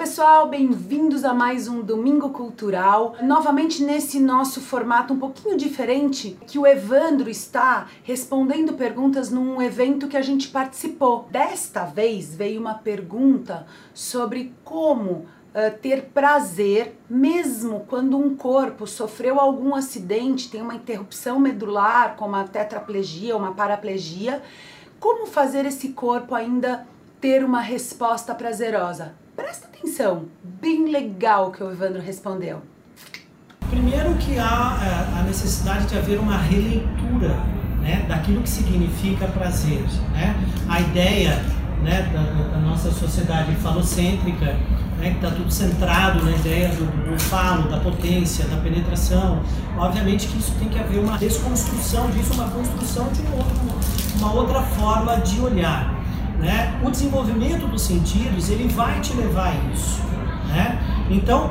Pessoal, bem-vindos a mais um Domingo Cultural. Novamente nesse nosso formato um pouquinho diferente, que o Evandro está respondendo perguntas num evento que a gente participou. Desta vez veio uma pergunta sobre como uh, ter prazer mesmo quando um corpo sofreu algum acidente, tem uma interrupção medular, como a tetraplegia, uma paraplegia. Como fazer esse corpo ainda ter uma resposta prazerosa? Presta atenção, bem legal que o Evandro respondeu. Primeiro que há é, a necessidade de haver uma releitura né, daquilo que significa prazer. Né? A ideia né, da, da nossa sociedade falocêntrica, né, que está tudo centrado na ideia do, do falo, da potência, da penetração. Obviamente que isso tem que haver uma desconstrução disso, uma construção de um outro, uma outra forma de olhar né? O desenvolvimento dos sentidos ele vai te levar a isso, né? Então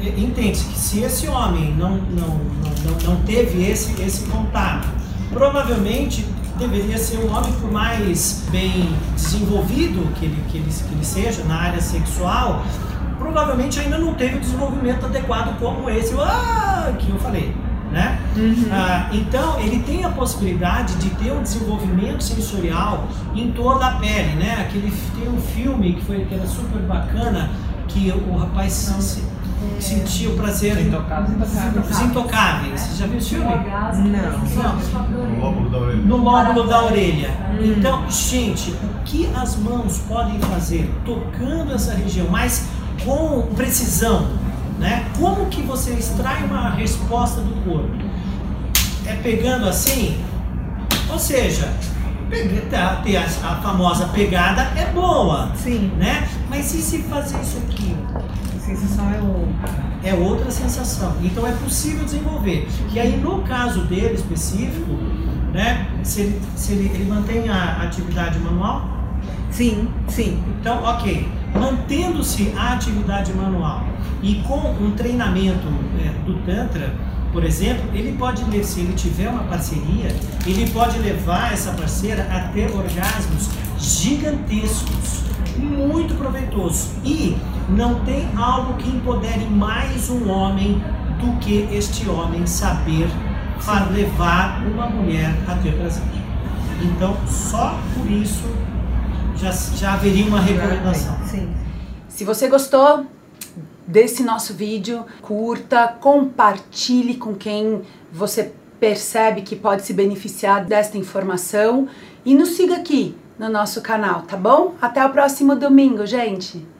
entende-se que se esse homem não, não, não, não teve esse, esse contato, provavelmente deveria ser um homem por mais bem desenvolvido que ele, que ele, que ele seja na área sexual, provavelmente ainda não teve o desenvolvimento adequado como esse ah, que né? Uhum. Ah, então ele tem a possibilidade de ter um desenvolvimento sensorial em toda a pele, né? Aquele tem um filme que foi que era super bacana que o rapaz se, é. sentiu prazer Os Intocáveis. Os Intocáveis. Você já viu esse filme? Não. No lóbulo da orelha. No lóbulo da orelha. Então, gente, o que as mãos podem fazer tocando essa região, mas com precisão, né? Como que você extrai uma resposta do corpo? É pegando assim? Ou seja, tá, ter a, a, famosa pegada é boa. Sim. Né? Mas e se fazer isso aqui? A sensação é outra. É outra sensação. Então é possível desenvolver. E aí, no caso dele específico, né? Se ele, se ele, ele mantém a atividade manual? Sim, sim. Então, ok. Mantendo-se a atividade manual e com um treinamento é, do Tantra, por exemplo, ele pode, se ele tiver uma parceria, ele pode levar essa parceira a ter orgasmos gigantescos, muito proveitosos. E não tem algo que empodere mais um homem do que este homem saber levar uma mulher a ter prazer. Então, só por isso já, já haveria uma recomendação. Sim. Se você gostou, desse nosso vídeo, curta, compartilhe com quem você percebe que pode se beneficiar desta informação e nos siga aqui no nosso canal, tá bom? Até o próximo domingo, gente!